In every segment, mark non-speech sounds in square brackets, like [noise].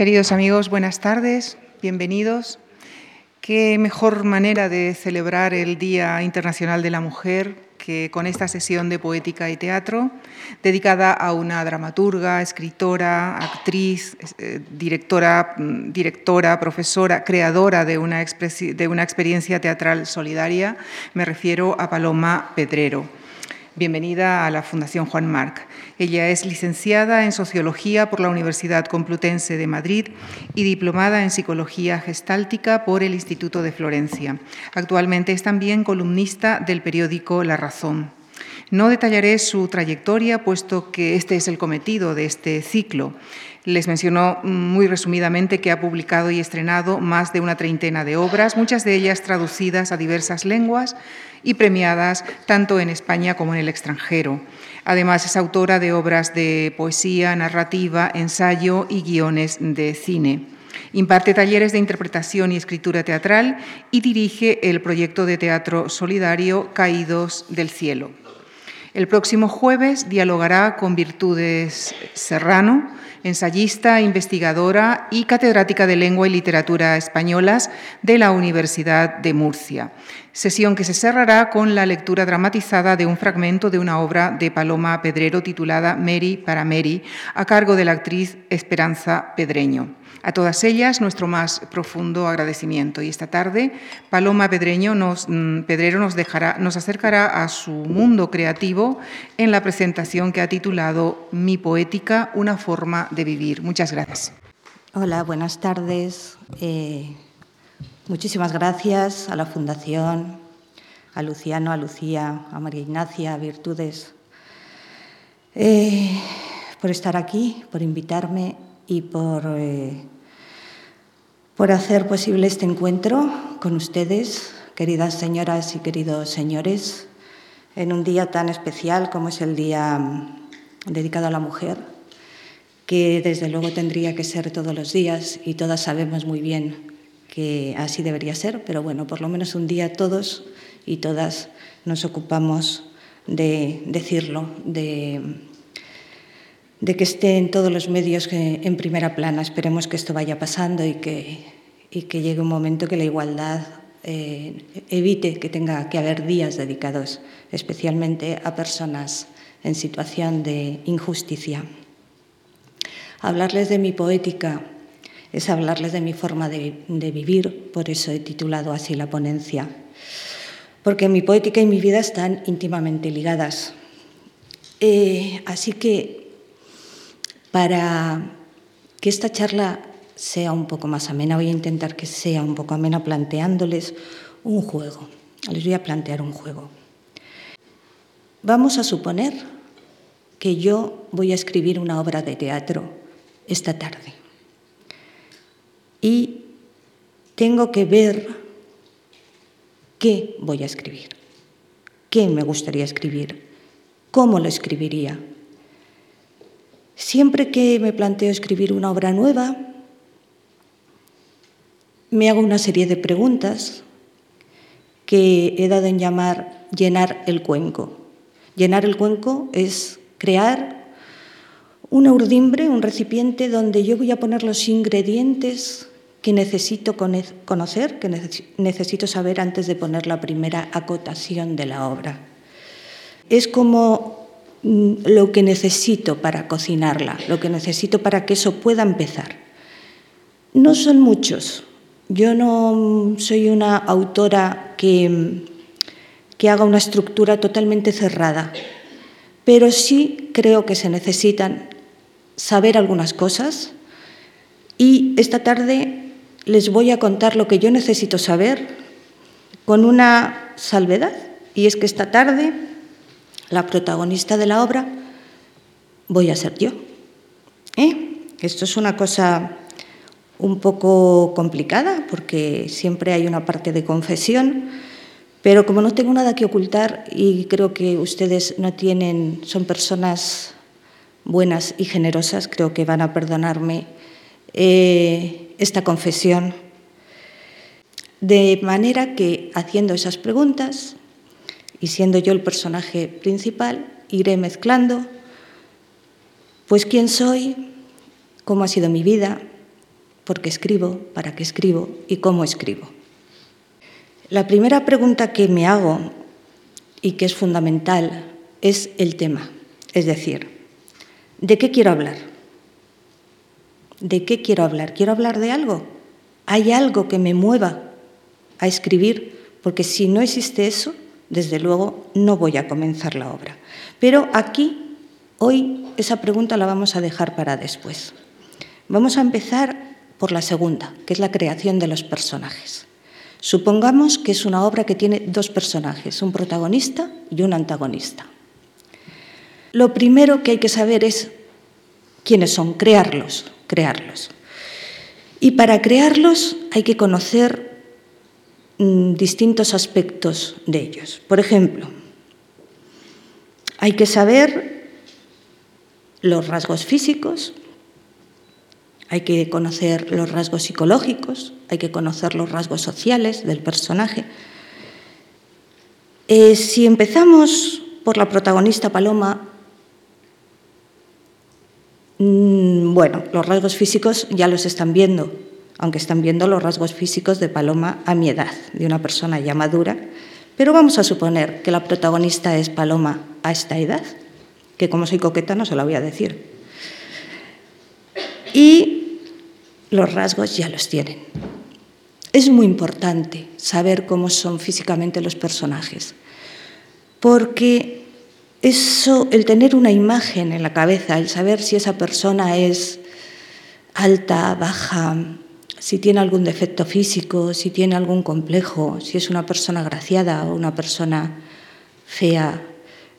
Queridos amigos, buenas tardes, bienvenidos. Qué mejor manera de celebrar el Día Internacional de la Mujer que con esta sesión de poética y teatro dedicada a una dramaturga, escritora, actriz, eh, directora, mm, directora, profesora, creadora de una, de una experiencia teatral solidaria. Me refiero a Paloma Pedrero. Bienvenida a la Fundación Juan Marc. Ella es licenciada en Sociología por la Universidad Complutense de Madrid y diplomada en Psicología Gestáltica por el Instituto de Florencia. Actualmente es también columnista del periódico La Razón. No detallaré su trayectoria, puesto que este es el cometido de este ciclo. Les mencionó muy resumidamente que ha publicado y estrenado más de una treintena de obras, muchas de ellas traducidas a diversas lenguas y premiadas tanto en España como en el extranjero. Además, es autora de obras de poesía, narrativa, ensayo y guiones de cine. Imparte talleres de interpretación y escritura teatral y dirige el proyecto de teatro solidario Caídos del Cielo. El próximo jueves dialogará con Virtudes Serrano, ensayista, investigadora y catedrática de Lengua y Literatura Españolas de la Universidad de Murcia. Sesión que se cerrará con la lectura dramatizada de un fragmento de una obra de Paloma Pedrero titulada Mary para Mary, a cargo de la actriz Esperanza Pedreño. A todas ellas, nuestro más profundo agradecimiento. Y esta tarde, Paloma Pedreño nos, mm, Pedrero nos, dejará, nos acercará a su mundo creativo en la presentación que ha titulado Mi poética, una forma de vivir. Muchas gracias. Hola, buenas tardes. Eh, muchísimas gracias a la Fundación, a Luciano, a Lucía, a María Ignacia, a Virtudes, eh, por estar aquí, por invitarme y por, eh, por hacer posible este encuentro con ustedes, queridas señoras y queridos señores, en un día tan especial como es el Día mm, dedicado a la mujer, que desde luego tendría que ser todos los días y todas sabemos muy bien que así debería ser, pero bueno, por lo menos un día todos y todas nos ocupamos de decirlo, de de que esté en todos los medios en primera plana. Esperemos que esto vaya pasando y que, que llegue un momento que la igualdad eh, evite que tenga que haber días dedicados especialmente a personas en situación de injusticia. Hablarles de mi poética es hablarles de mi forma de, vivir, por eso he titulado así la ponencia, porque mi poética y mi vida están íntimamente ligadas. Eh, así que para que esta charla sea un poco más amena, voy a intentar que sea un poco amena planteándoles un juego. Les voy a plantear un juego. Vamos a suponer que yo voy a escribir una obra de teatro esta tarde y tengo que ver qué voy a escribir, qué me gustaría escribir, cómo lo escribiría, Siempre que me planteo escribir una obra nueva, me hago una serie de preguntas que he dado en llamar llenar el cuenco. Llenar el cuenco es crear una urdimbre, un recipiente donde yo voy a poner los ingredientes que necesito conocer, que necesito saber antes de poner la primera acotación de la obra. Es como lo que necesito para cocinarla, lo que necesito para que eso pueda empezar. No son muchos. Yo no soy una autora que, que haga una estructura totalmente cerrada, pero sí creo que se necesitan saber algunas cosas y esta tarde les voy a contar lo que yo necesito saber con una salvedad, y es que esta tarde la protagonista de la obra voy a ser yo. ¿Eh? Esto es una cosa un poco complicada porque siempre hay una parte de confesión, pero como no tengo nada que ocultar y creo que ustedes no tienen, son personas buenas y generosas, creo que van a perdonarme eh, esta confesión. De manera que haciendo esas preguntas y siendo yo el personaje principal, iré mezclando pues quién soy, cómo ha sido mi vida, por qué escribo, para qué escribo y cómo escribo. La primera pregunta que me hago y que es fundamental es el tema, es decir, ¿de qué quiero hablar? ¿De qué quiero hablar? ¿Quiero hablar de algo? ¿Hay algo que me mueva a escribir? Porque si no existe eso, desde luego no voy a comenzar la obra. Pero aquí, hoy, esa pregunta la vamos a dejar para después. Vamos a empezar por la segunda, que es la creación de los personajes. Supongamos que es una obra que tiene dos personajes, un protagonista y un antagonista. Lo primero que hay que saber es quiénes son, crearlos, crearlos. Y para crearlos hay que conocer distintos aspectos de ellos. Por ejemplo, hay que saber los rasgos físicos, hay que conocer los rasgos psicológicos, hay que conocer los rasgos sociales del personaje. Eh, si empezamos por la protagonista Paloma, mm, bueno, los rasgos físicos ya los están viendo, aunque están viendo los rasgos físicos de Paloma a mi edad, de una persona ya madura, pero vamos a suponer que la protagonista es Paloma a esta edad, que como soy coqueta no se la voy a decir. Y los rasgos ya los tienen. Es muy importante saber cómo son físicamente los personajes, porque eso, el tener una imagen en la cabeza, el saber si esa persona es alta, baja, si tiene algún defecto físico, si tiene algún complejo, si es una persona graciada o una persona fea,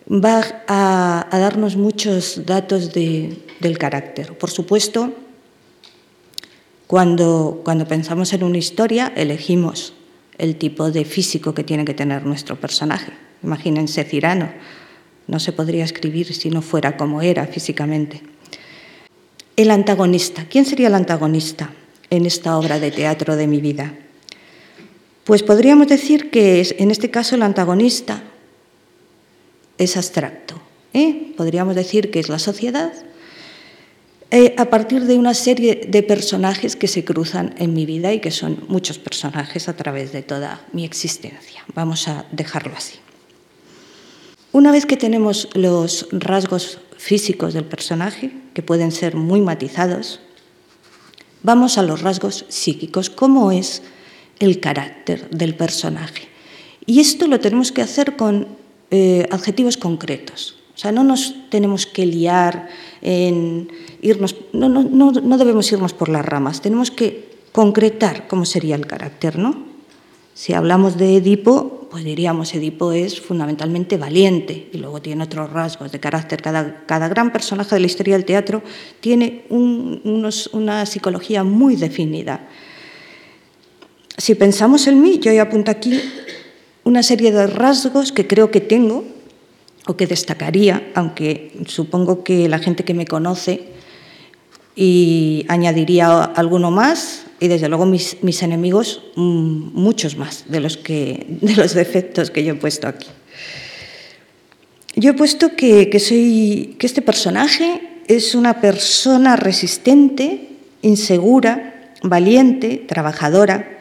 va a, darnos muchos datos del carácter. Por supuesto, cuando, cuando pensamos en una historia, elegimos el tipo de físico que tiene que tener nuestro personaje. Imagínense Cirano, no se podría escribir si no fuera como era físicamente. El antagonista, ¿quién sería el antagonista? En esta obra de teatro de mi vida? Pues podríamos decir que en este caso el antagonista es abstracto. ¿eh? Podríamos decir que es la sociedad eh, a partir de una serie de personajes que se cruzan en mi vida y que son muchos personajes a través de toda mi existencia. Vamos a dejarlo así. Una vez que tenemos los rasgos físicos del personaje, que pueden ser muy matizados, Vamos a los rasgos psíquicos, cómo es el carácter del personaje. Y esto lo tenemos que hacer con eh, adjetivos concretos. O sea, no nos tenemos que liar en irnos, no, no, no debemos irnos por las ramas, tenemos que concretar cómo sería el carácter, ¿no? Si hablamos de Edipo, pues diríamos Edipo es fundamentalmente valiente y luego tiene otros rasgos de carácter. Cada, gran personaje de la historia del teatro tiene una psicología muy definida. Si pensamos en mí, yo apunto aquí una serie de rasgos que creo que tengo o que destacaría, aunque supongo que la gente que me conoce y añadiría alguno más, y desde luego mis, enemigos mm, muchos más de los, que, [laughs] de los defectos que yo he puesto aquí. Yo he puesto que, soy, que este personaje es una persona resistente, insegura, valiente, trabajadora,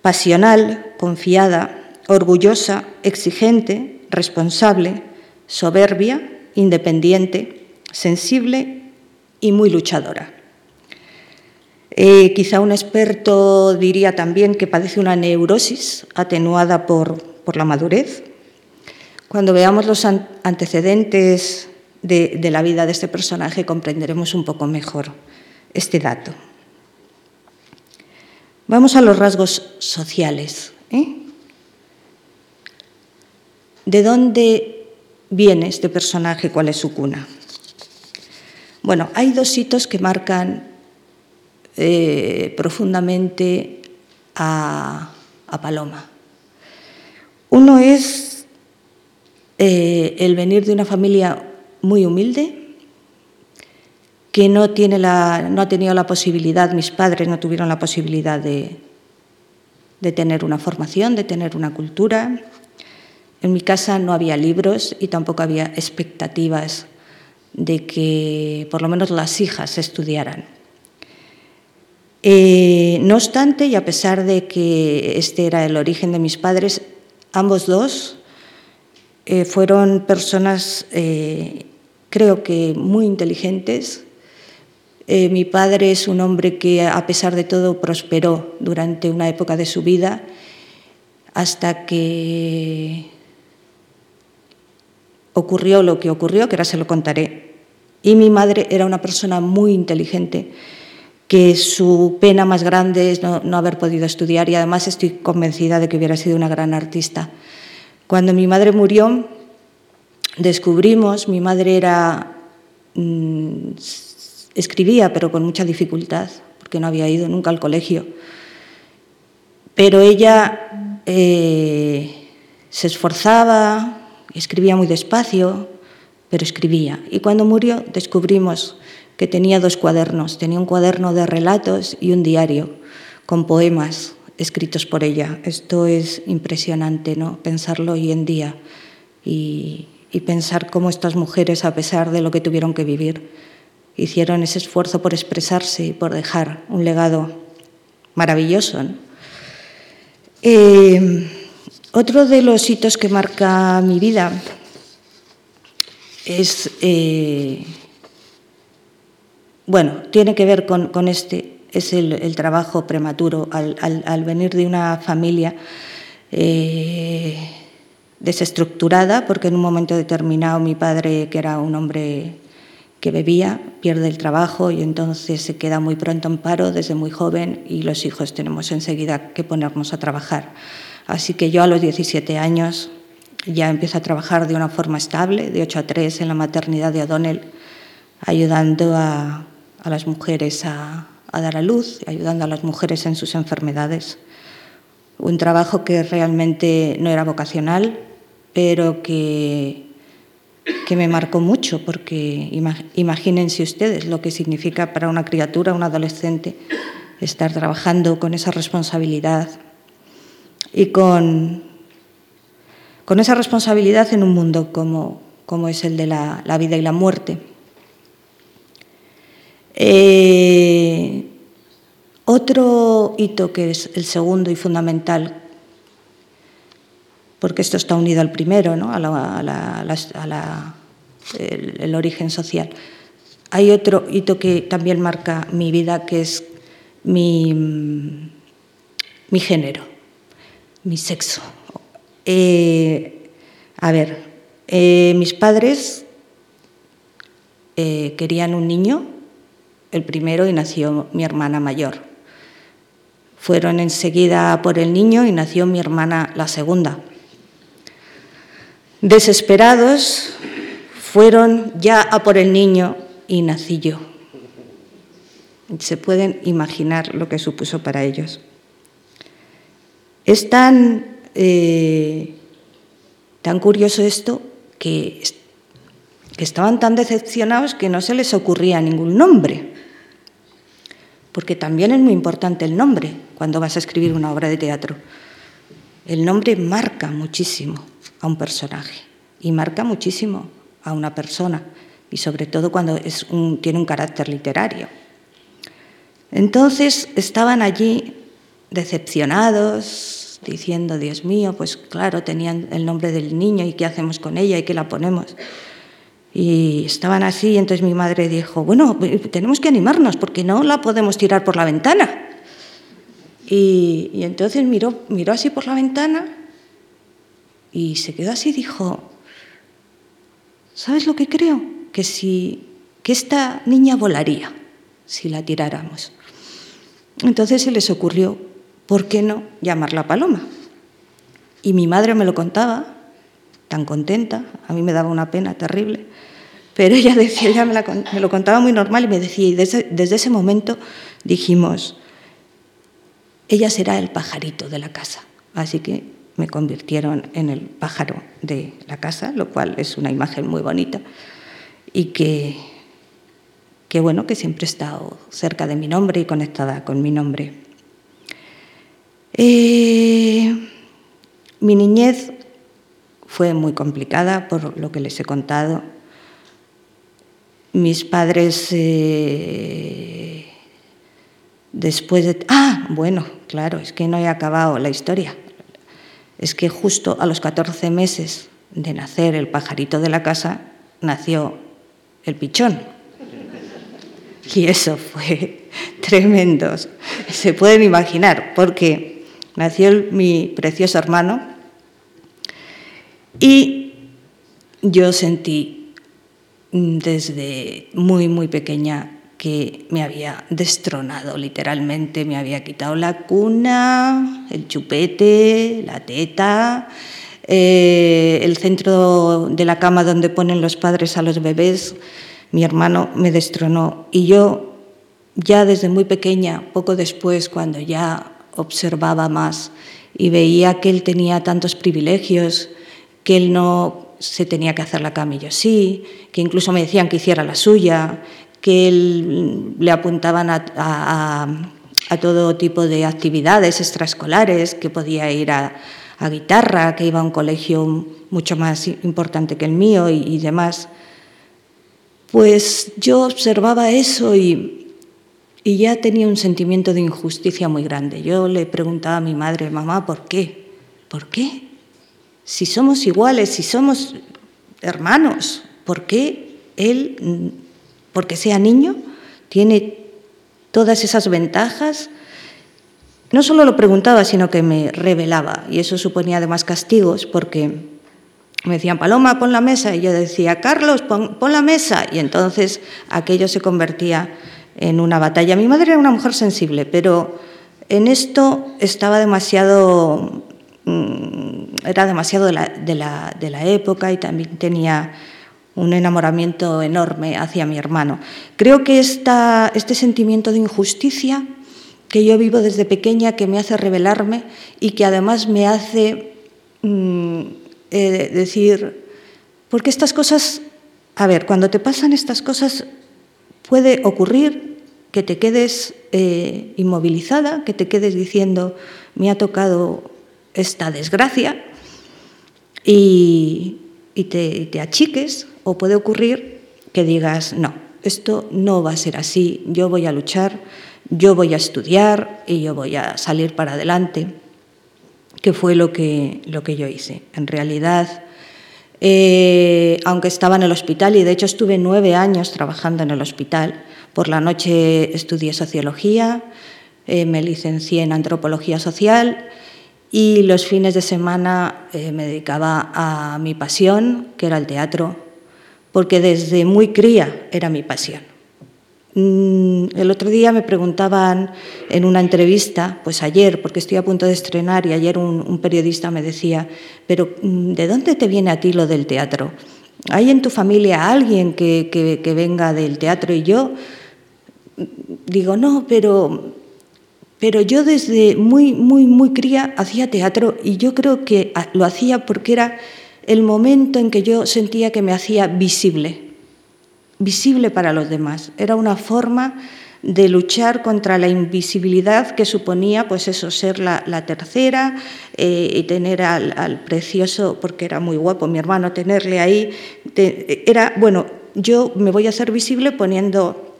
pasional, confiada, orgullosa, exigente, responsable, soberbia, independiente, sensible y muy luchadora. Eh, quizá un experto diría también que padece una neurosis atenuada por, la madurez. Cuando veamos los antecedentes de, la vida de este personaje comprenderemos un poco mejor este dato. Vamos a los rasgos sociales. ¿eh? ¿De dónde viene este personaje? ¿Cuál es su cuna? Bueno, hay dos hitos que marcan eh, profundamente a, Paloma. Uno es eh, el venir de una familia muy humilde, que no, tiene la, no ha tenido la posibilidad, mis padres no tuvieron la posibilidad de, de tener una formación, de tener una cultura. En mi casa no había libros y tampoco había expectativas de que por lo menos las hijas estudiaran. Eh, no obstante, y a pesar de que este era el origen de mis padres, ambos dos eh, fueron personas, eh, creo que muy inteligentes. mi padre es un hombre que, a pesar de todo, prosperó durante una época de su vida hasta que ocurrió lo que ocurrió, que ahora se lo contaré. Y mi madre era una persona muy inteligente, que su pena más grande es no, haber podido estudiar y además estoy convencida de que hubiera sido una gran artista. Cuando mi madre murió, descubrimos, mi madre era, mm, escribía, pero con mucha dificultad, porque no había ido nunca al colegio. Pero ella eh, se esforzaba, escribía muy despacio, pero escribía. Y cuando murió descubrimos que tenía dos cuadernos. Tenía un cuaderno de relatos y un diario con poemas escritos por ella. Esto es impresionante, ¿no? Pensarlo hoy en día y, pensar cómo estas mujeres, a pesar de lo que tuvieron que vivir, hicieron ese esfuerzo por expresarse y por dejar un legado maravilloso. Eh, otro de los hitos que marca mi vida es eh, bueno, tiene que ver con, este, es el, trabajo prematuro al, venir de una familia eh, desestructurada, porque en un momento determinado mi padre, que era un hombre que bebía, pierde el trabajo y entonces se queda muy pronto en paro desde muy joven y los hijos tenemos enseguida que ponernos a trabajar. Así que yo a los 17 años ya empiezo a trabajar de una forma estable, de 8 a 3 en la maternidad de O'Donnell, ayudando a a las mujeres a, dar a luz, ayudando a las mujeres en sus enfermedades. Un trabajo que realmente no era vocacional, pero que, que me marcó mucho, porque imagínense ustedes lo que significa para una criatura, un adolescente, estar trabajando con esa responsabilidad y con, con esa responsabilidad en un mundo como, como es el de la vida y la muerte. Eh, otro hito que es el segundo y fundamental, porque esto está unido al primero, ¿no? a, el, origen social. Hay otro hito que también marca mi vida, que es mi, mi género, mi sexo. Eh, a ver, eh, mis padres querían un niño el primero y nació mi hermana mayor. Fueron enseguida por el niño y nació mi hermana la segunda. Desesperados, fueron ya a por el niño y nací yo. Se pueden imaginar lo que supuso para ellos. Es tan, eh, tan curioso esto que, que estaban tan decepcionados que no se les ocurría ningún nombre porque también es muy importante el nombre cuando vas a escribir una obra de teatro. El nombre marca muchísimo a un personaje y marca muchísimo a una persona, y sobre todo cuando tiene un carácter literario. Entonces estaban allí decepcionados, diciendo, Dios mío, pues claro, tenían el nombre del niño y qué hacemos con ella y qué la ponemos. Y estaban así, y entonces mi madre dijo, bueno, tenemos que animarnos porque no la podemos tirar por la ventana. Y, entonces miró, miró así por la ventana y se quedó así dijo, ¿sabes lo que creo? Que, si, que esta niña volaría si la tiráramos. Entonces se les ocurrió, ¿por qué no llamarla Paloma? Y mi madre me lo contaba, tan contenta, a mí me daba una pena terrible, pero ella [laughs] decía, ella me, lo contaba muy normal y me decía, y desde, desde ese momento dijimos, ella será el pajarito de la casa. Así que me convirtieron en el pájaro de la casa, lo cual es una imagen muy bonita y que, que bueno, que siempre he estado cerca de mi nombre y conectada con mi nombre. Eh, mi niñez fue muy complicada por lo que les he contado. Mis padres eh, después de... Ah, bueno, claro, es que no he acabado la historia. Es que justo a los 14 meses de nacer el pajarito de la casa, nació el pichón. Y eso fue [laughs] tremendo. Se pueden imaginar, porque nació mi precioso hermano y yo sentí desde muy, muy pequeña que me había destronado literalmente, me había quitado la cuna, el chupete, la teta, eh, el centro de la cama donde ponen los padres a los bebés, mi hermano me destronó y yo ya desde muy pequeña, poco después, cuando ya observaba más y veía que él tenía tantos privilegios, que él no se tenía que hacer la cama y yo sí, que incluso me decían que hiciera la suya, que él, le apuntaban a, todo tipo de actividades extraescolares, que podía ir a, guitarra, que iba a un colegio mucho más importante que el mío y, demás. Pues yo observaba eso y, y ya tenía un sentimiento de injusticia muy grande. Yo le preguntaba a mi madre, mamá, ¿por qué? ¿Por qué? Si somos iguales, si somos hermanos, ¿por qué él porque sea niño, tiene todas esas ventajas. No solo lo preguntaba, sino que me revelaba, y eso suponía además castigos, porque me decían, Paloma, pon la mesa, y yo decía, Carlos, pon, la mesa, y entonces aquello se convertía en una batalla. Mi madre era una mujer sensible, pero en esto estaba demasiado, era demasiado de la, de la, de la época y también tenía un enamoramiento enorme hacia mi hermano. Creo que esta, este sentimiento de injusticia que yo vivo desde pequeña, que me hace rebelarme y que además me hace mm, eh, decir, porque estas cosas, a ver, cuando te pasan estas cosas puede ocurrir que te quedes eh, inmovilizada, que te quedes diciendo, me ha tocado esta desgracia y, te achiques o puede ocurrir que digas, no, esto no va a ser así, yo voy a luchar, yo voy a estudiar y yo voy a salir para adelante, que fue lo que, lo que yo hice. En realidad, eh, aunque estaba en el hospital, y de hecho estuve nueve años trabajando en el hospital, por la noche estudié sociología, eh, me licencié en antropología social y los fines de semana eh, me dedicaba a mi pasión, que era el teatro, porque desde muy cría era mi pasión. Mm, el otro día me preguntaban en una entrevista, pues ayer, porque estoy a punto de estrenar, y ayer un, periodista me decía, pero mm, ¿de dónde te viene a ti lo del teatro? ¿Hay en tu familia alguien que, que venga del teatro? Y yo mm, digo, no, pero, pero yo desde muy, muy, muy cría hacía teatro y yo creo que lo hacía porque era el momento en que yo sentía que me hacía visible, visible para los demás. Era una forma de luchar contra la invisibilidad que suponía, pues eso, ser la, tercera eh, y tener al, precioso, porque era muy guapo mi hermano, tenerle ahí. era, bueno, yo me voy a hacer visible poniendo,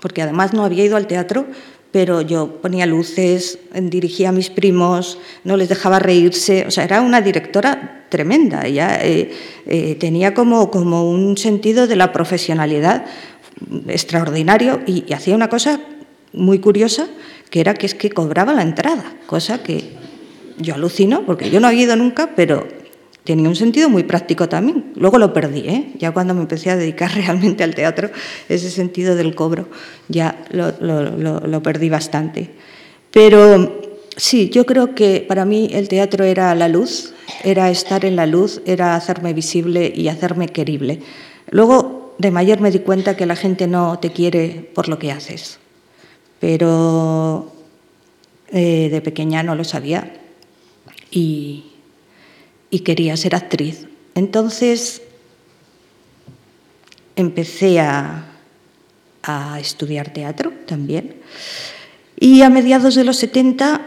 porque además no había ido al teatro, pero yo ponía luces, dirigía a mis primos, no les dejaba reírse, o sea, era una directora tremenda, ella eh, eh, tenía como, como un sentido de la profesionalidad extraordinario y, hacía una cosa muy curiosa, que era que es que cobraba la entrada, cosa que yo alucino, porque yo no había ido nunca, pero tenía un sentido muy práctico también. Luego lo perdí, ¿eh? ya cuando me empecé a dedicar [laughs] realmente al teatro, ese sentido del cobro ya lo, lo, perdí bastante. Pero sí, yo creo que para mí el teatro era la luz, era estar en la luz, era hacerme visible y hacerme querible. Luego, de mayor me di cuenta que la gente no te quiere por lo que haces, pero eh, de pequeña no lo sabía y, y quería ser actriz. Entonces empecé a, estudiar teatro también y a mediados de los 70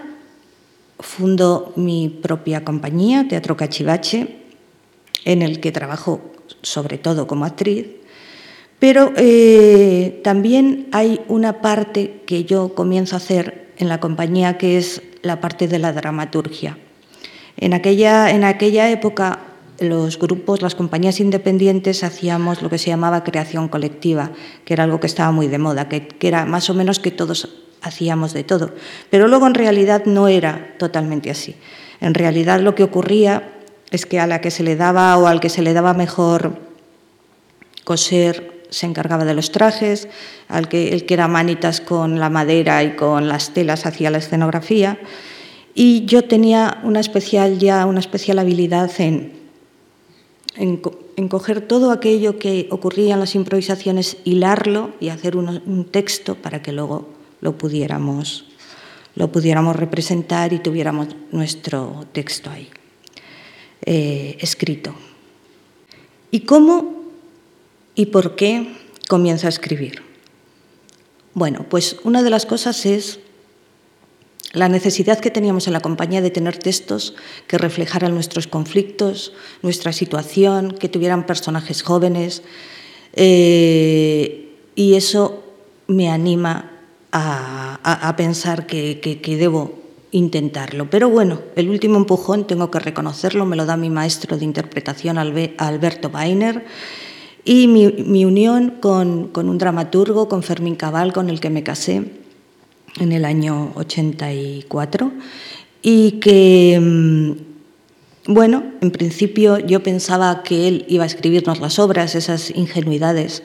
fundo mi propia compañía, Teatro Cachivache, en el que trabajo sobre todo como actriz, Pero eh, también hay una parte que yo comienzo a hacer en la compañía que es la parte de la dramaturgia. En aquella, en aquella época los grupos, las compañías independientes hacíamos lo que se llamaba creación colectiva, que era algo que estaba muy de moda, que, era más o menos que todos hacíamos de todo. Pero luego en realidad no era totalmente así. En realidad lo que ocurría es que a la que se le daba o al que se le daba mejor coser se encargaba de los trajes, al que, el que era manitas con la madera y con las telas hacía la escenografía. Y yo tenía una especial, ya una especial habilidad en, en, coger todo aquello que ocurría en las improvisaciones, hilarlo y hacer un, texto para que luego lo pudiéramos, lo pudiéramos representar y tuviéramos nuestro texto ahí eh, escrito. ¿Y cómo y por qué comienzo a escribir? Bueno, pues una de las cosas es la necesidad que teníamos en la compañía de tener textos que reflejaran nuestros conflictos, nuestra situación, que tuvieran personajes jóvenes. Eh, y eso me anima a, pensar que, debo intentarlo. Pero bueno, el último empujón, tengo que reconocerlo, me lo da mi maestro de interpretación, Alberto Bainer, y mi, unión con un dramaturgo, con Fermín Cabal, con el que me casé en el año 84 y que, mm, bueno, en principio yo pensaba que él iba a escribirnos las obras, esas ingenuidades.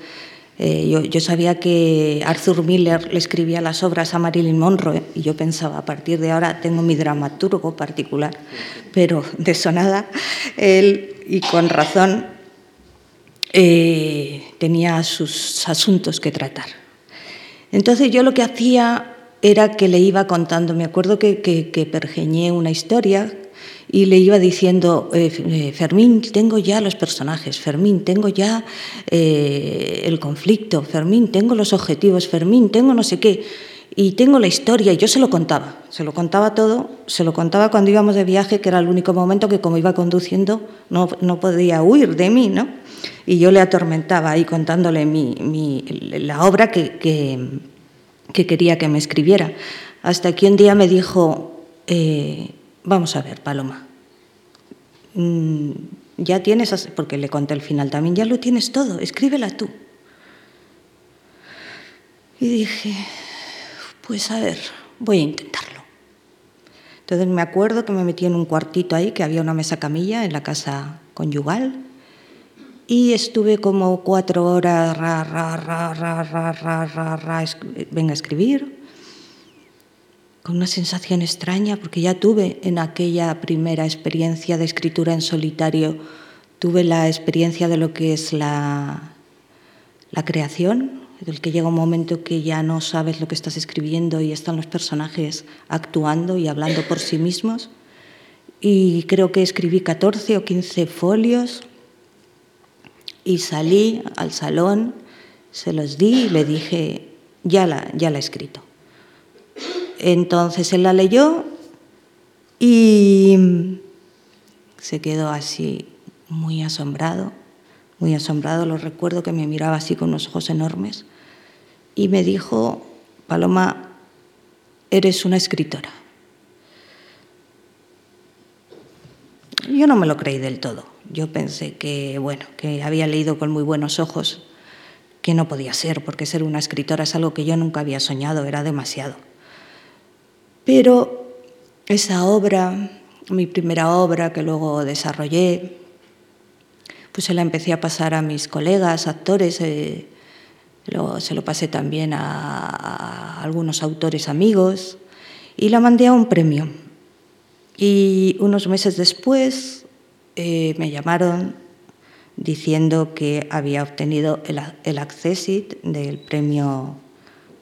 Eh, yo, sabía que Arthur Miller le escribía las obras a Marilyn Monroe y yo pensaba, a partir de ahora tengo mi dramaturgo particular, pero [laughs] de eso nada. Él, y con razón, eh, tenía sus asuntos que tratar. Entonces yo lo que hacía era que le iba contando, me acuerdo que, que, pergeñé una historia y le iba diciendo, eh, eh, Fermín, tengo ya los personajes, Fermín, tengo ya eh, el conflicto, Fermín, tengo los objetivos, Fermín, tengo no sé qué, y tengo la historia, y yo se lo contaba, se lo contaba todo, se lo contaba cuando íbamos de viaje, que era el único momento que como iba conduciendo no, no podía huir de mí, ¿no? Y yo le atormentaba ahí contándole mi, mi, la obra que, que que quería que me escribiera. Hasta que un día me dijo, eh, vamos a ver, Paloma, mm, ya tienes, porque le conté el final también, ya lo tienes todo, escríbela tú. Y dije, pues a ver, voy a intentarlo. Entonces me acuerdo que me metí en un cuartito ahí, que había una mesa camilla en la casa conyugal, y estuve como cuatro horas, ra, ra, ra, ra, ra, ra, ra, ra, venga a escribir, con una sensación extraña, porque ya tuve en aquella primera experiencia de escritura en solitario, tuve la experiencia de lo que es la, la creación, del que llega un momento que ya no sabes lo que estás escribiendo y están los personajes actuando y hablando por sí mismos. Y creo que escribí 14 o 15 folios y salí al salón, se los di y le dije, ya la, ya la he escrito. Entonces él la leyó y se quedó así muy asombrado, muy asombrado. Lo recuerdo que me miraba así con unos ojos enormes y me dijo, Paloma, eres una escritora. Yo no me lo creí del todo. Yo pensé que, bueno, que había leído con muy buenos ojos, que no podía ser, porque ser una escritora es algo que yo nunca había soñado, era demasiado. Pero esa obra, mi primera obra que luego desarrollé, pues se la empecé a pasar a mis colegas, actores, eh, se lo pasé también a algunos autores amigos y la mandé a un premio. Y unos meses después eh, me llamaron diciendo que había obtenido el, el del premio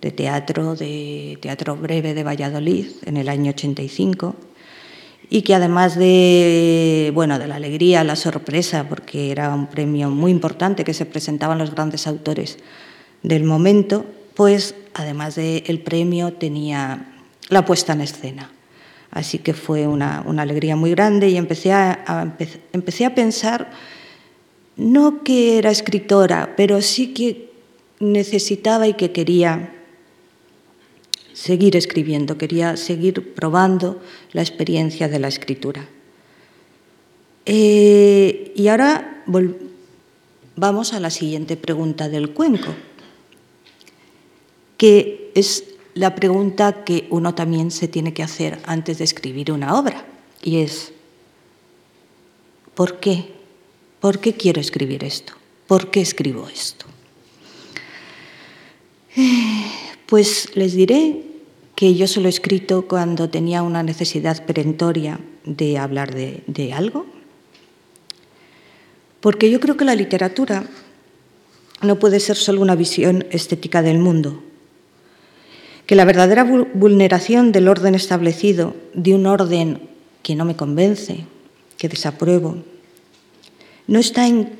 de teatro de Teatro Breve de Valladolid en el año 85 y que además de, bueno, de la alegría, la sorpresa, porque era un premio muy importante que se presentaban los grandes autores del momento, pues además del premio tenía la puesta en escena. Así que fue una, alegría muy grande y empecé a, empecé a pensar, no que era escritora, pero sí que necesitaba y que quería seguir escribiendo, quería seguir probando la experiencia de la escritura. Eh, y ahora vamos a la siguiente pregunta del cuenco, que es la pregunta que uno también se tiene que hacer antes de escribir una obra, y es, ¿por qué? ¿Por qué quiero escribir esto? ¿Por qué escribo esto? [sighs] Pues les diré que yo solo he escrito cuando tenía una necesidad perentoria de hablar de, algo, porque yo creo que la literatura no puede ser solo una visión estética del mundo, que la verdadera vulneración del orden establecido, de un orden que no me convence, que desapruebo, no está en,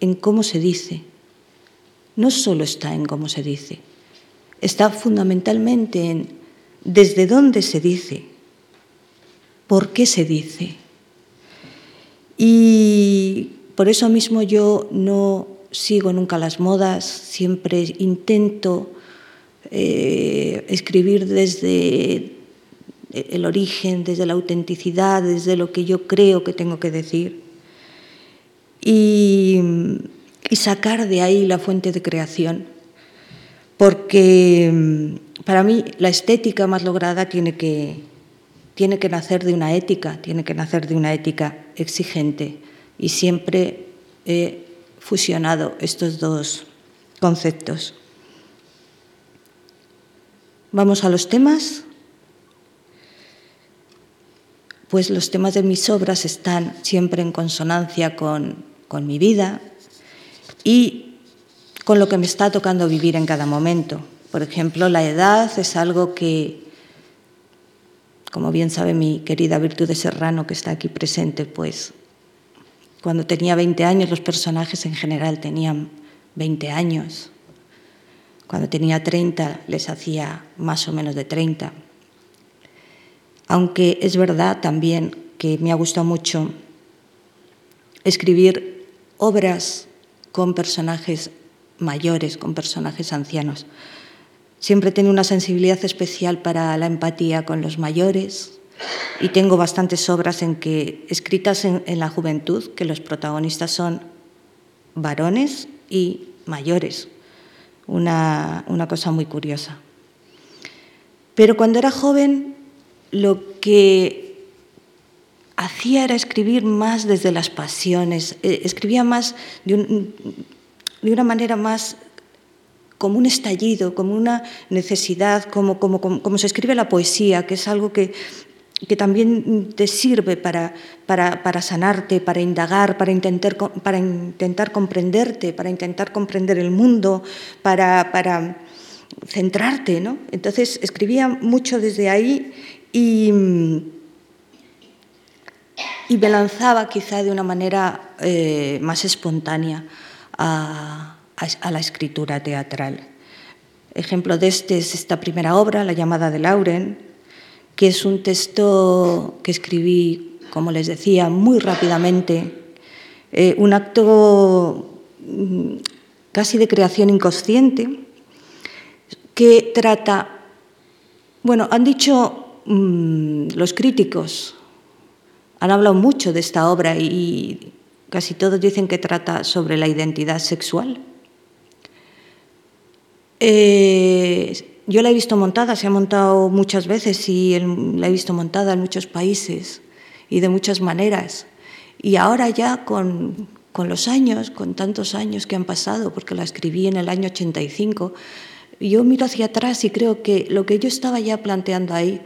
en cómo se dice, no solo está en cómo se dice, está fundamentalmente en desde dónde se dice, por qué se dice. Y por eso mismo yo no sigo nunca las modas, siempre intento eh, escribir desde el origen, desde la autenticidad, desde lo que yo creo que tengo que decir. Y, sacar de ahí la fuente de creación. Porque mm, para mí la estética más lograda tiene que, tiene que nacer de una ética, tiene que nacer de una ética exigente y siempre he fusionado estos dos conceptos. Vamos a los temas. Pues los temas de mis obras están siempre en consonancia con, con mi vida y con lo que me está tocando vivir en cada momento. Por ejemplo, la edad es algo que, como bien sabe mi querida Virtud de Serrano, que está aquí presente, pues cuando tenía 20 años los personajes en general tenían 20 años. Cuando tenía 30 les hacía más o menos de 30. Aunque es verdad también que me ha gustado mucho escribir obras con personajes mayores, con personajes ancianos. Siempre tengo una sensibilidad especial para la empatía con los mayores, y tengo bastantes obras en que, escritas en, la juventud, que los protagonistas son varones y mayores. Una, una cosa muy curiosa. Pero cuando era joven, lo que hacía era escribir más desde las pasiones, eh, escribía más de, una manera más como un estallido, como una necesidad, como, como, como, se escribe la poesía, que es algo que, que también te sirve para, para, sanarte, para indagar, para intentar, para intentar comprenderte, para intentar comprender el mundo, para, para centrarte. ¿no? Entonces escribía mucho desde ahí y, y me lanzaba quizá de una manera eh, más espontánea a, a la escritura teatral. Ejemplo de este es esta primera obra, La llamada de Lauren, que es un texto que escribí, como les decía, muy rápidamente, eh, un acto mm, casi de creación inconsciente, que trata, bueno, han dicho mm, los críticos, han hablado mucho de esta obra y casi todos dicen que trata sobre la identidad sexual. Eh, yo la he visto montada, se ha montado muchas veces y la he visto montada en muchos países y de muchas maneras. Y ahora ya con, con los años, con tantos años que han pasado, porque la escribí en el año 85, yo miro hacia atrás y creo que lo que yo estaba ya planteando ahí,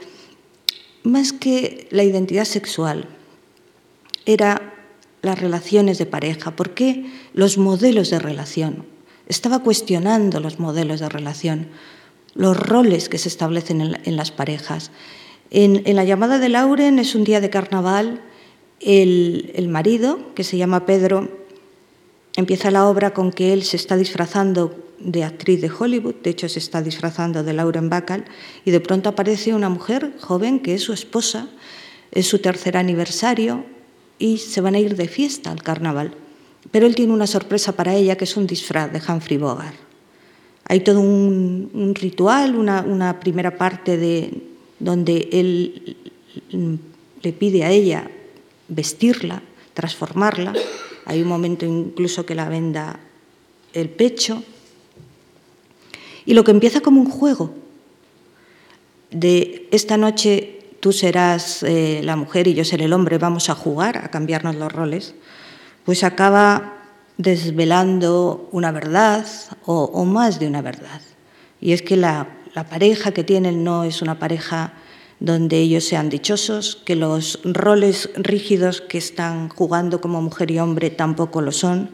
más que la identidad sexual, era las relaciones de pareja. ¿Por qué los modelos de relación? Estaba cuestionando los modelos de relación los roles que se establecen en, las parejas. En, la llamada de Lauren es un día de carnaval, el, marido, que se llama Pedro, empieza la obra con que él se está disfrazando de actriz de Hollywood, de hecho se está disfrazando de Lauren Bacall, y de pronto aparece una mujer joven que es su esposa, es su tercer aniversario y se van a ir de fiesta al carnaval. Pero él tiene una sorpresa para ella que es un disfraz de Humphrey Bogart. Hay todo un, ritual, una, primera parte de, donde él le pide a ella vestirla, transformarla. Hay un momento incluso que la venda el pecho. Y lo que empieza como un juego de esta noche tú serás eh, la mujer y yo seré el hombre, vamos a jugar, a cambiarnos los roles, pues acaba desvelando una verdad o, más de una verdad. Y es que la, pareja que tienen no es una pareja donde ellos sean dichosos, que los roles rígidos que están jugando como mujer y hombre tampoco lo son.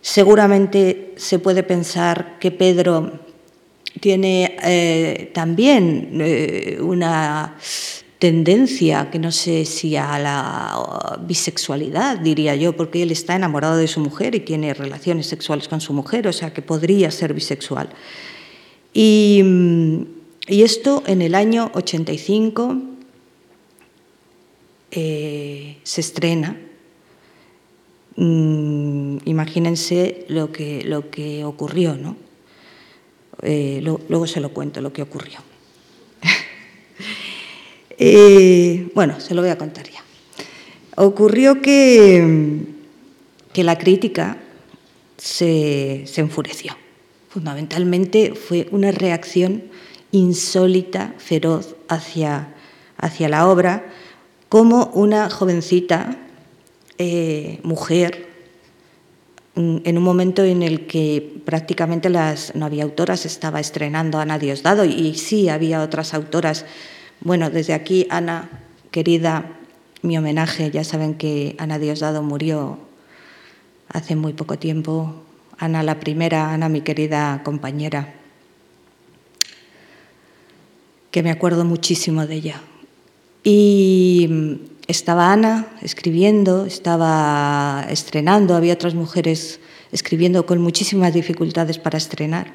Seguramente se puede pensar que Pedro tiene eh, también eh, una tendencia, que no sé si a la bisexualidad, diría yo, porque él está enamorado de su mujer y tiene relaciones sexuales con su mujer, o sea que podría ser bisexual. Y, esto en el año 85 eh, se estrena. Mm, imagínense lo que, lo que ocurrió, ¿no? Eh, luego se lo cuento lo que ocurrió. Eh, bueno, se lo voy a contar ya. Ocurrió que, que la crítica se, enfureció. Fundamentalmente fue una reacción insólita, feroz hacia, hacia la obra, como una jovencita eh, mujer, en un momento en el que prácticamente las, no había autoras, estaba estrenando Ana Diosdado y sí había otras autoras bueno, desde aquí, Ana, querida, mi homenaje. Ya saben que Ana Diosdado murió hace muy poco tiempo. Ana, la primera, Ana, mi querida compañera, que me acuerdo muchísimo de ella. Y estaba Ana escribiendo, estaba estrenando, había otras mujeres escribiendo con muchísimas dificultades para estrenar.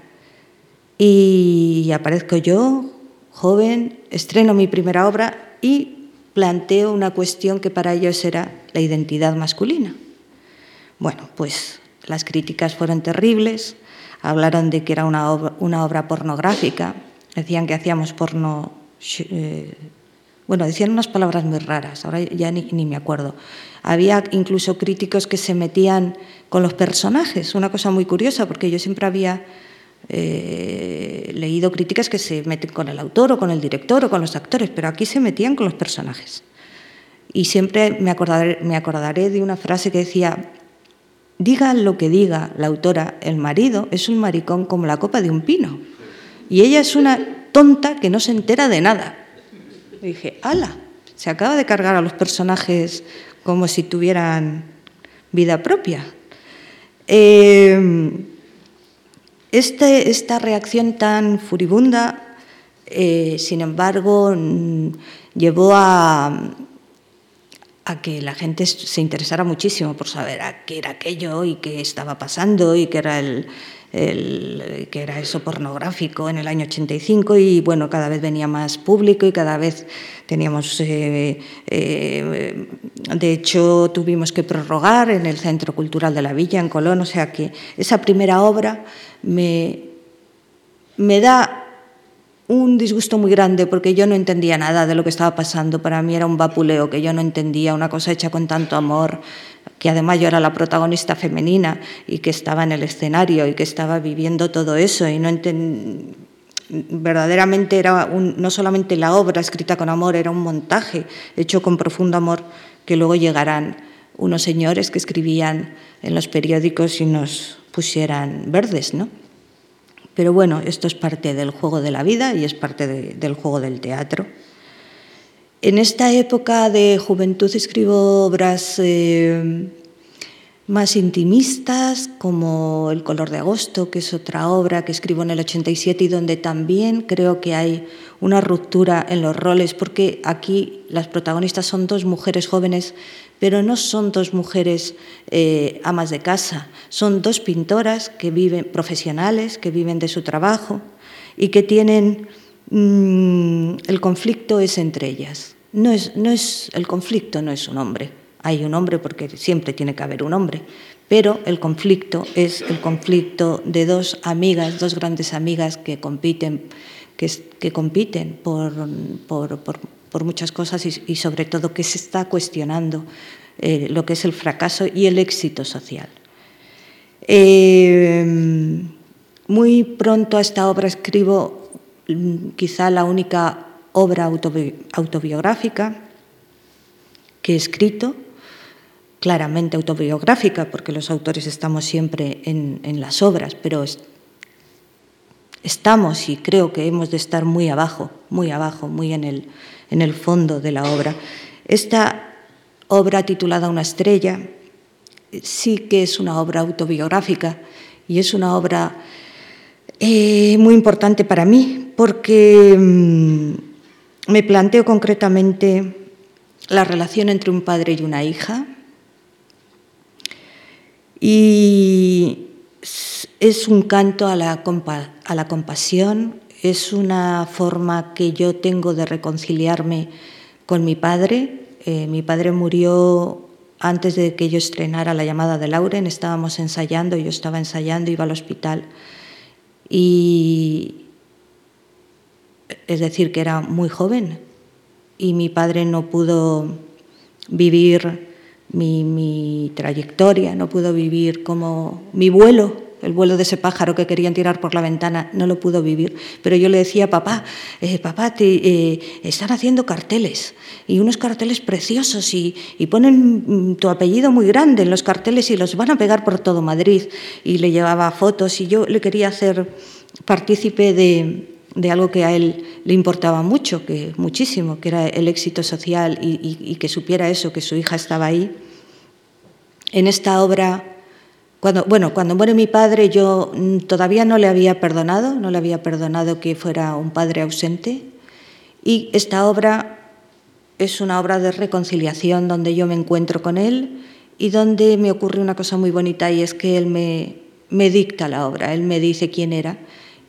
Y aparezco yo joven, estreno mi primera obra y planteo una cuestión que para ellos era la identidad masculina. Bueno, pues las críticas fueron terribles, hablaron de que era una obra, pornográfica, decían que hacíamos porno... Eh, bueno, decían unas palabras muy raras, ahora ya ni, ni, me acuerdo. Había incluso críticos que se metían con los personajes, una cosa muy curiosa, porque yo siempre había eh, leído críticas que se meten con el autor o con el director o con los actores, pero aquí se metían con los personajes. Y siempre me acordaré, me acordaré de una frase que decía, diga lo que diga la autora, el marido es un maricón como la copa de un pino. Y ella es una tonta que no se entera de nada. Y dije, ala, se acaba de cargar a los personajes como si tuvieran vida propia. Eh, este, esta reacción tan furibunda, eh, sin embargo, mm, llevó a, a que la gente se interesara muchísimo por saber qué era aquello y qué estaba pasando y qué era el, el, que era eso pornográfico en el año 85 y bueno, cada vez venía más público y cada vez teníamos, eh, eh, de hecho tuvimos que prorrogar en el Centro Cultural de la Villa, en Colón, o sea que esa primera obra me, me da un disgusto muy grande porque yo no entendía nada de lo que estaba pasando. Para mí era un vapuleo que yo no entendía, una cosa hecha con tanto amor, que además yo era la protagonista femenina y que estaba en el escenario y que estaba viviendo todo eso y no verdaderamente era no solamente la obra escrita con amor, era un montaje hecho con profundo amor que luego llegarán unos señores que escribían en los periódicos y nos pusieran verdes, ¿no? Pero bueno, esto es parte del juego de la vida y es parte del juego del teatro. En esta época de juventud escribo obras eh, más intimistas, como El color de agosto, que es otra obra que escribo en el 87 y donde también creo que hay una ruptura en los roles, porque aquí las protagonistas son dos mujeres jóvenes, pero no son dos mujeres eh, amas de casa, son dos pintoras que viven, profesionales, que viven de su trabajo y que tienen Mm, el conflicto es entre ellas. No es, el conflicto no es un hombre. Hay un hombre porque siempre tiene que haber un hombre, pero el conflicto es el conflicto de dos amigas, dos grandes amigas que compiten, que, compiten por, por, muchas cosas y, sobre todo que se está cuestionando eh, lo que es el fracaso y el éxito social. Eh, muy pronto a esta obra escribo mm, quizá la única obra autobiográfica que he escrito, claramente autobiográfica, porque los autores estamos siempre en, las obras, pero estamos y creo que hemos de estar muy abajo, muy abajo, muy en el, en el fondo de la obra. Esta obra titulada Una estrella sí que es una obra autobiográfica y es una obra eh, muy importante para mí porque mm, me planteo concretamente la relación entre un padre y una hija. Y es un canto a la, a la compasión, es una forma que yo tengo de reconciliarme con mi padre. Eh, mi padre murió antes de que yo estrenara La llamada de Lauren, estábamos ensayando, yo estaba ensayando, iba al hospital. Y es decir, que era muy joven, y mi padre no pudo vivir mi, trayectoria, no pudo vivir como mi vuelo, el vuelo de ese pájaro que querían tirar por la ventana, no lo pudo vivir. Pero yo le decía, papá, eh, papá, te, eh, están haciendo carteles y unos carteles preciosos y, y, ponen tu apellido muy grande en los carteles y los van a pegar por todo Madrid. Y le llevaba fotos y yo le quería hacer partícipe de, algo que a él le importaba mucho, que muchísimo, que era el éxito social y, que supiera eso, que su hija estaba ahí. En esta obra, bueno, cuando muere mi padre, yo mm, todavía no le había perdonado, no le había perdonado que fuera un padre ausente. Y esta obra es una obra de reconciliación donde yo me encuentro con él y donde me ocurre una cosa muy bonita y es que él me dicta la obra, él me dice quién era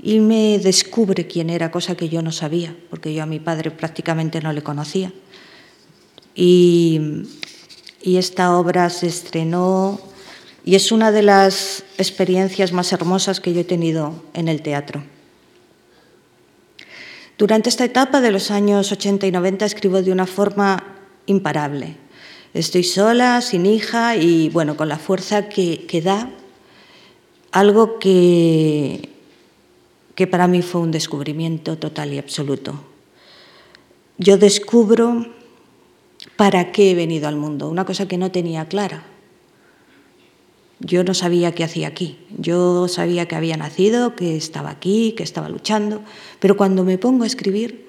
y me descubre quién era, cosa que yo no sabía, porque yo a mi padre prácticamente no le conocía. Y, esta obra se estrenó y es una de las experiencias más hermosas que yo he tenido en el teatro. Durante esta etapa de los años 80 y 90 escribo de una forma imparable. Estoy sola, sin hija y bueno, con la fuerza que, da algo que, que para mí fue un descubrimiento total y absoluto. Yo descubro para qué he venido al mundo, una cosa que no tenía clara. Yo no sabía qué hacía aquí, yo sabía que había nacido, que estaba aquí, que estaba luchando, pero cuando me pongo a escribir,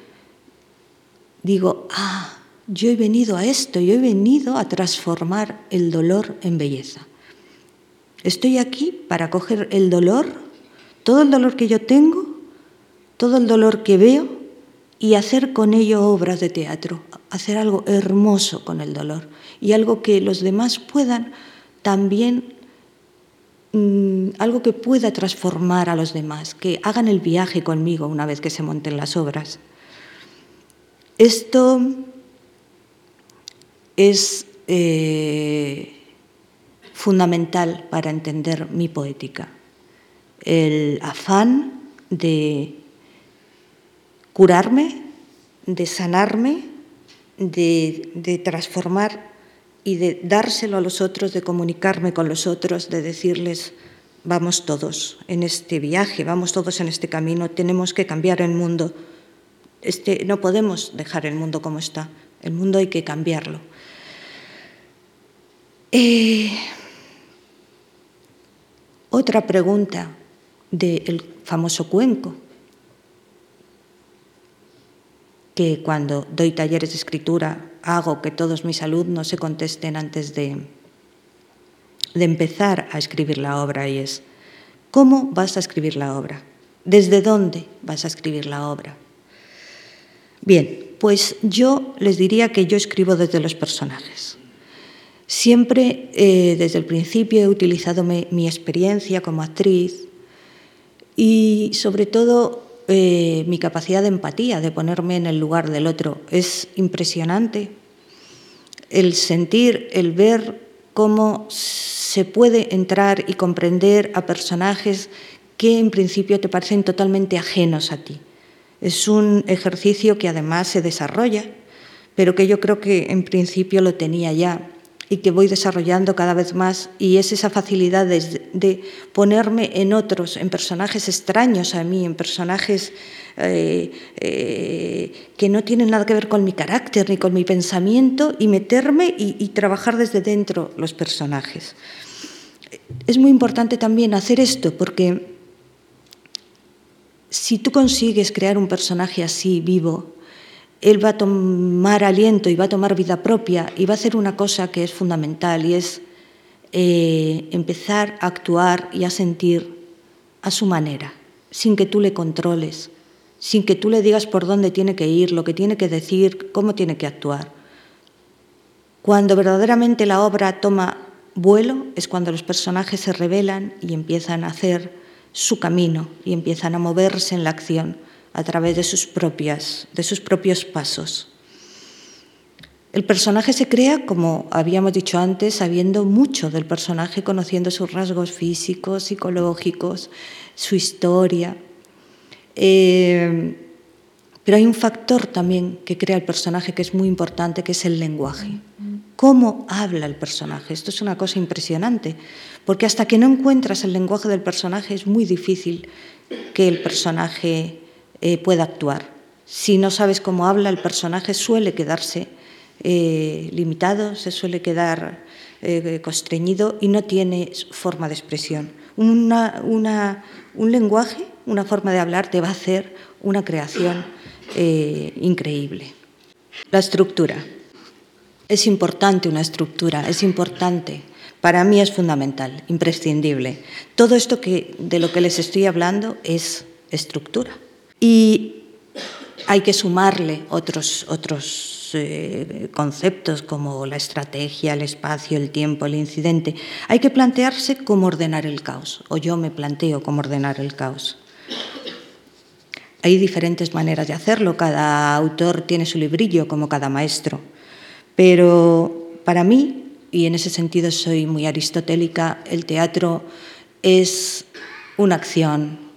digo, ah, yo he venido a esto, yo he venido a transformar el dolor en belleza. Estoy aquí para coger el dolor todo el dolor que yo tengo, todo el dolor que veo y hacer con ello obras de teatro, hacer algo hermoso con el dolor y algo que los demás puedan también, mm, algo que pueda transformar a los demás, que hagan el viaje conmigo una vez que se monten las obras. Esto es eh, fundamental para entender mi poética el afán de curarme, de sanarme, de, transformar y de dárselo a los otros, de comunicarme con los otros, de decirles, vamos todos en este viaje, vamos todos en este camino, tenemos que cambiar el mundo. Este, no podemos dejar el mundo como está, el mundo hay que cambiarlo. Eh, otra pregunta del famoso cuenco, que cuando doy talleres de escritura hago que todos mis alumnos se contesten antes de, de empezar a escribir la obra y es, ¿cómo vas a escribir la obra? ¿Desde dónde vas a escribir la obra? Bien, pues yo les diría que yo escribo desde los personajes. Siempre eh, desde el principio he utilizado mi experiencia como actriz, y sobre todo eh, mi capacidad de empatía, de ponerme en el lugar del otro. Es impresionante el sentir, el ver cómo se puede entrar y comprender a personajes que en principio te parecen totalmente ajenos a ti. Es un ejercicio que además se desarrolla, pero que yo creo que en principio lo tenía ya y que voy desarrollando cada vez más y es esa facilidad de, ponerme en otros, en personajes extraños a mí, en personajes eh, eh, que no tienen nada que ver con mi carácter ni con mi pensamiento y meterme y, trabajar desde dentro los personajes. Es muy importante también hacer esto porque si tú consigues crear un personaje así, vivo, él va a tomar aliento y va a tomar vida propia y va a hacer una cosa que es fundamental y es eh, empezar a actuar y a sentir a su manera, sin que tú le controles, sin que tú le digas por dónde tiene que ir, lo que tiene que decir, cómo tiene que actuar. Cuando verdaderamente la obra toma vuelo es cuando los personajes se revelan y empiezan a hacer su camino y empiezan a moverse en la acción a través de sus, propias, de sus propios pasos. El personaje se crea, como habíamos dicho antes, sabiendo mucho del personaje, conociendo sus rasgos físicos, psicológicos, su historia. Eh, pero hay un factor también que crea el personaje que es muy importante, que es el lenguaje. ¿Cómo habla el personaje? Esto es una cosa impresionante, porque hasta que no encuentras el lenguaje del personaje es muy difícil que el personaje eh, pueda actuar. Si no sabes cómo habla, el personaje suele quedarse eh, limitado, se suele quedar eh, constreñido y no tiene forma de expresión. un lenguaje, una forma de hablar te va a hacer una creación increíble. La estructura. Es importante una estructura, es importante. Para mí es fundamental, imprescindible. Todo esto que, de lo que les estoy hablando es estructura. Y hay que sumarle otros, otros eh, conceptos como la estrategia, el espacio, el tiempo, el incidente. Hay que plantearse cómo ordenar el caos, o yo me planteo cómo ordenar el caos. Hay diferentes maneras de hacerlo, cada autor tiene su librillo, como cada maestro, pero para mí, y en ese sentido soy muy aristotélica, el teatro es una acción,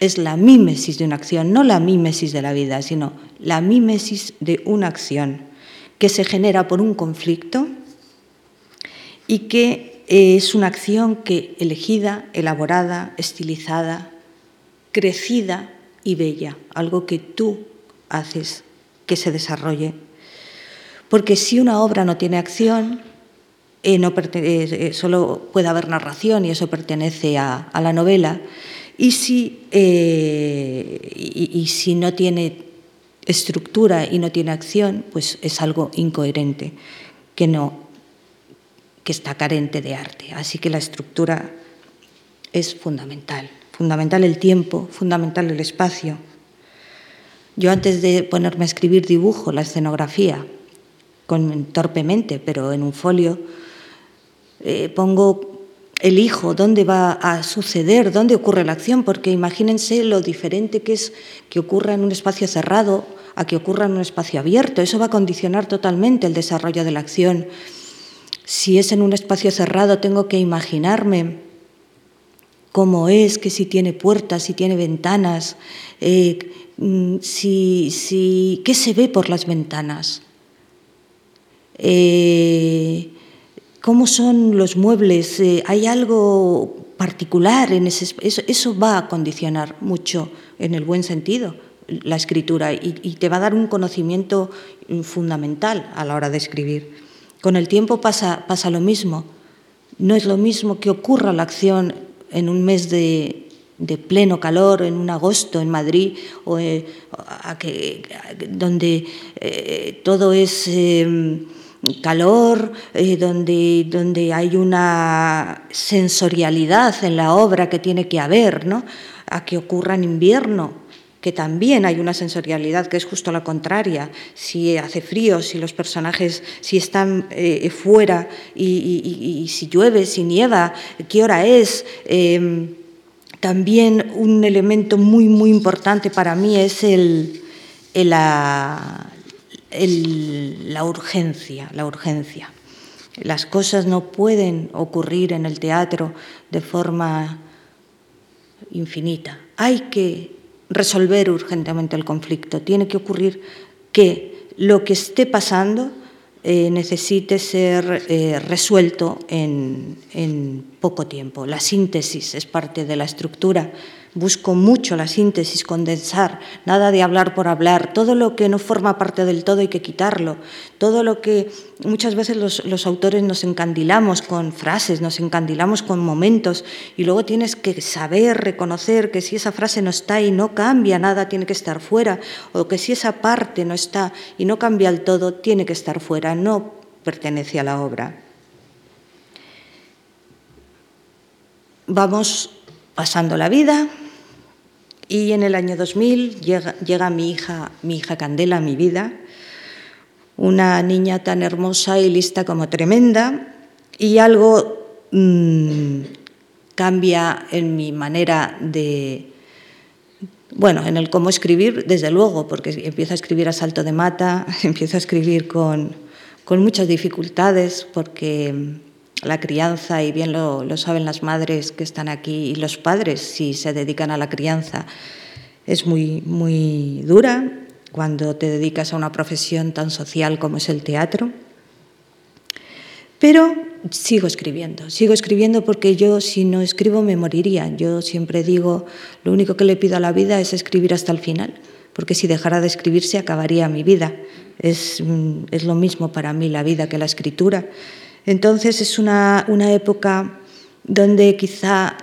es la mímesis de una acción, no la mímesis de la vida, sino la mímesis de una acción que se genera por un conflicto y que es una acción que elegida, elaborada, estilizada, crecida y bella, algo que tú haces que se desarrolle. Porque si una obra no tiene acción, eh, eh, solo puede haber narración y eso pertenece a la novela, y si, eh, y, si no tiene estructura y no tiene acción, pues es algo incoherente, que no, que está carente de arte. Así que la estructura es fundamental, fundamental el tiempo, fundamental el espacio. Yo antes de ponerme a escribir dibujo la escenografía, con, torpemente, pero en un folio, eh, pongo elijo dónde va a suceder, dónde ocurre la acción, porque imagínense lo diferente que es que ocurra en un espacio cerrado a que ocurra en un espacio abierto. Eso va a condicionar totalmente el desarrollo de la acción. Si es en un espacio cerrado, tengo que imaginarme cómo es, que si tiene puertas, si tiene ventanas, eh, mm, si, qué se ve por las ventanas. Eh, cómo son los muebles, eh, hay algo particular en ese eso, eso va a condicionar mucho en el buen sentido la escritura y, te va a dar un conocimiento fundamental a la hora de escribir. Con el tiempo pasa, pasa lo mismo. No es lo mismo que ocurra la acción en un mes de, pleno calor, en un agosto en Madrid, o, eh, donde eh, todo es calor, eh, donde, donde hay una sensorialidad en la obra que tiene que haber, ¿no? a que ocurra en invierno, que también hay una sensorialidad que es justo la contraria. Si hace frío, si los personajes, si están eh, fuera y, si llueve, si nieva, qué hora es. Em, también un elemento muy, muy importante para mí es el, la urgencia, la urgencia. Las cosas no pueden ocurrir en el teatro de forma infinita. Hay que resolver urgentemente el conflicto. Tiene que ocurrir que lo que esté pasando eh, necesite ser eh, resuelto en, en poco tiempo. La síntesis es parte de la estructura Busco mucho la síntesis, condensar, nada de hablar por hablar. Todo lo que no forma parte del todo hay que quitarlo. Todo lo que muchas veces los, autores nos encandilamos con frases, nos encandilamos con momentos y luego tienes que saber reconocer que si esa frase no está y no cambia nada, tiene que estar fuera. O que si esa parte no está y no cambia el todo, tiene que estar fuera, no pertenece a la obra. Vamos pasando la vida, y en el año 2000 llega, mi, hija, mi hija Candela a mi vida, una niña tan hermosa y lista como tremenda, y algo mm, cambia en mi manera de, bueno, en el cómo escribir, desde luego, porque empiezo a escribir a salto de mata, [laughs] empiezo a escribir con, con muchas dificultades, porque la crianza, y bien lo, saben las madres que están aquí y los padres si se dedican a la crianza, es muy, muy dura cuando te dedicas a una profesión tan social como es el teatro. Pero sigo escribiendo, sigo escribiendo porque yo si no escribo me moriría. Yo siempre digo, lo único que le pido a la vida es escribir hasta el final, porque si dejara de escribir se acabaría mi vida. Es, mm, es lo mismo para mí la vida que la escritura. Entonces es una, época donde quizá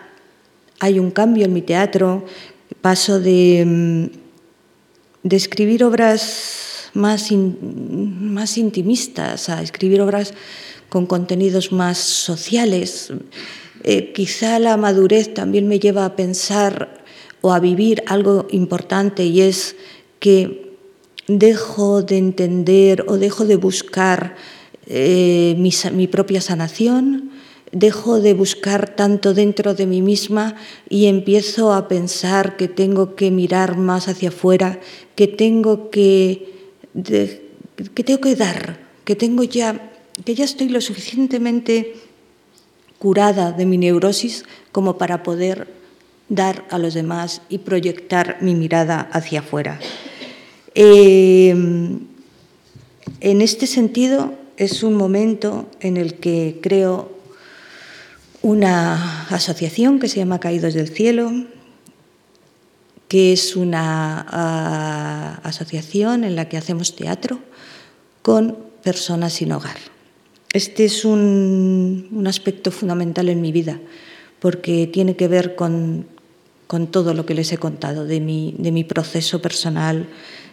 hay un cambio en mi teatro, paso de, mm, escribir obras más, más intimistas a escribir obras con contenidos más sociales. Eh, quizá la madurez también me lleva a pensar o a vivir algo importante y es que dejo de entender o dejo de buscar eh, mi, propia sanación, dejo de buscar tanto dentro de mí misma y empiezo a pensar que tengo que mirar más hacia afuera, que tengo que, que tengo que dar, que tengo ya que ya estoy lo suficientemente curada de mi neurosis como para poder dar a los demás y proyectar mi mirada hacia afuera. Eh, en este sentido, es un momento en el que creo una asociación que se llama Caídos del Cielo, que es una ah, asociación en la que hacemos teatro con personas sin hogar. Este es un, aspecto fundamental en mi vida, porque tiene que ver con, todo lo que les he contado de de mi proceso personal,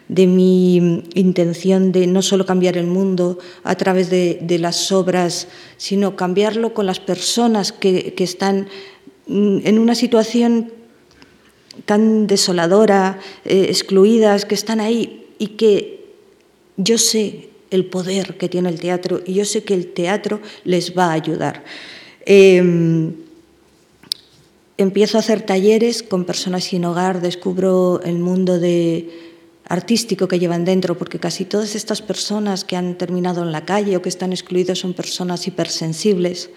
de mi intención de no solo cambiar el mundo a través de, las obras, sino cambiarlo con las personas que, están mm, en una situación tan desoladora, eh, excluidas, que están ahí y que yo sé el poder que tiene el teatro y yo sé que el teatro les va a ayudar. Em, empiezo a hacer talleres con personas sin hogar, descubro el mundo de artístico que llevan dentro, porque casi todas estas personas que han terminado en la calle o que están excluidos son personas hipersensibles.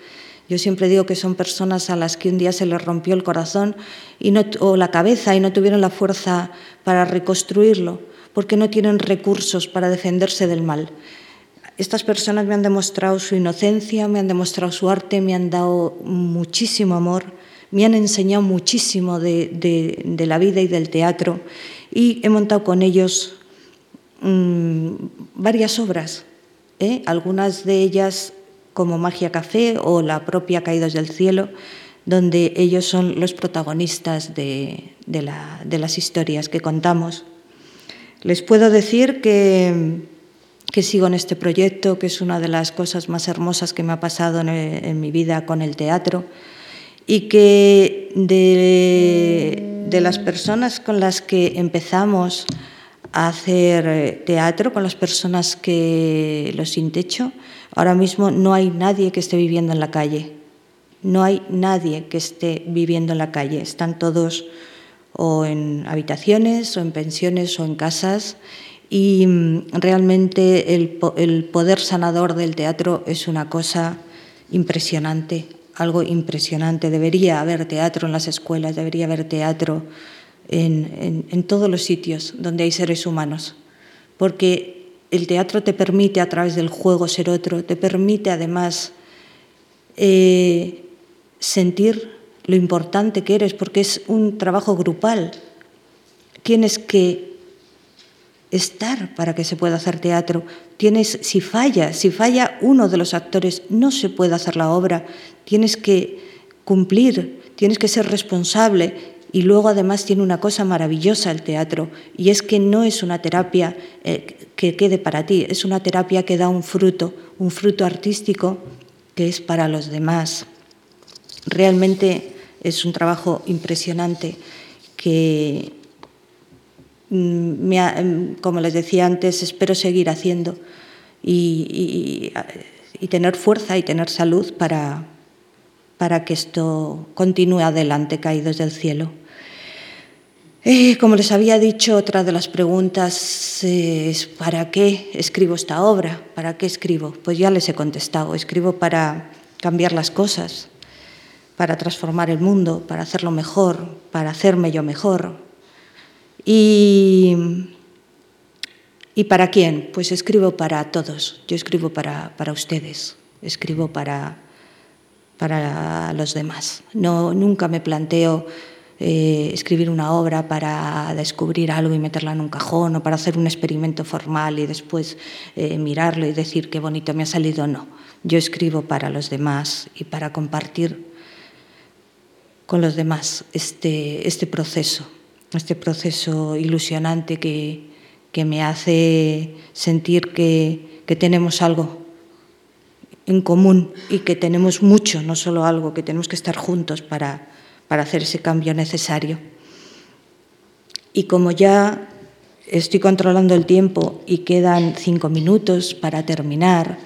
Yo siempre digo que son personas a las que un día se les rompió el corazón y no, o la cabeza y no tuvieron la fuerza para reconstruirlo, porque no tienen recursos para defenderse del mal. Estas personas me han demostrado su inocencia, me han demostrado su arte, me han dado muchísimo amor, me han enseñado muchísimo de, de la vida y del teatro y he montado con ellos mm, varias obras, ¿eh? algunas de ellas como Magia Café o la propia Caídos del Cielo, donde ellos son los protagonistas de, las historias que contamos. Les puedo decir que, sigo en este proyecto, que es una de las cosas más hermosas que me ha pasado en mi vida con el teatro y que de las personas con las que empezamos a hacer eh, teatro, con las personas que los sin techo, ahora mismo no hay nadie que esté viviendo en la calle. No hay nadie que esté viviendo en la calle. Están todos o en habitaciones, o en pensiones, o en casas. y mm, realmente el, el poder sanador del teatro es una cosa impresionante, algo impresionante. Debería haber teatro en las escuelas, debería haber teatro en, en, todos los sitios donde hay seres humanos, porque el teatro te permite a través del juego ser otro, te permite además eh, sentir lo importante que eres, porque es un trabajo grupal. Tienes que estar para que se pueda hacer teatro. Tienes, si falla, si falla uno de los actores, no se puede hacer la obra. Tienes que cumplir, tienes que ser responsable. Y luego además tiene una cosa maravillosa el teatro, y es que no es una terapia eh, que quede para ti, es una terapia que da un fruto, un fruto artístico que es para los demás. Realmente es un trabajo impresionante que Mm, mm, como les decía antes, espero seguir haciendo y, tener fuerza y tener salud para, para que esto continúe adelante, caídos del cielo. Eh, como les había dicho, otra de las preguntas es ¿para qué escribo esta obra? ¿Para qué escribo? Pues ya les he contestado, escribo para cambiar las cosas, para transformar el mundo, para hacerlo mejor, para hacerme yo mejor, ¿Y, ¿Y para quién? Pues escribo para todos, yo escribo para, para ustedes, escribo para, para los demás. No, nunca me planteo eh, escribir una obra para descubrir algo y meterla en un cajón o para hacer un experimento formal y después eh, mirarlo y decir qué bonito me ha salido. No, yo escribo para los demás y para compartir con los demás este, este proceso este proceso ilusionante que, me hace sentir que, tenemos algo en común y que tenemos mucho, no solo algo, que tenemos que estar juntos para, para hacer ese cambio necesario. Y como ya estoy controlando el tiempo y quedan cinco minutos para terminar,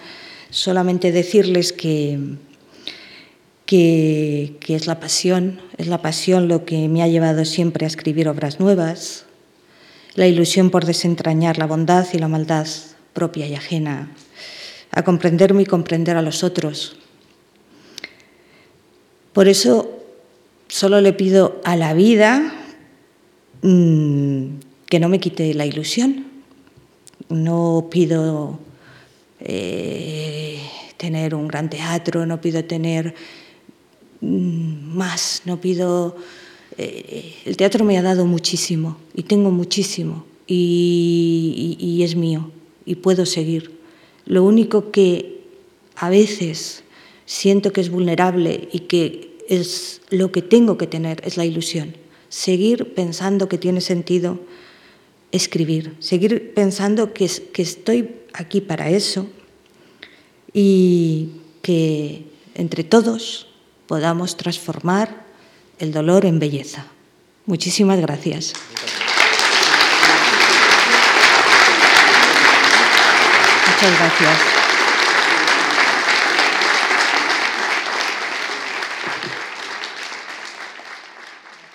solamente decirles que, que, es la pasión, es la pasión lo que me ha llevado siempre a escribir obras nuevas, la ilusión por desentrañar la bondad y la maldad propia y ajena, a comprenderme y comprender a los otros. Por eso solo le pido a la vida mm, que no me quite la ilusión. No pido eh, tener un gran teatro, no pido tener más, no pido... Eh, el teatro me ha dado muchísimo y tengo muchísimo y, es mío y puedo seguir. Lo único que a veces siento que es vulnerable y que es lo que tengo que tener es la ilusión. Seguir pensando que tiene sentido escribir, seguir pensando que, que estoy aquí para eso y que entre todos podamos transformar el dolor en belleza. Muchísimas gracias. Muchas gracias.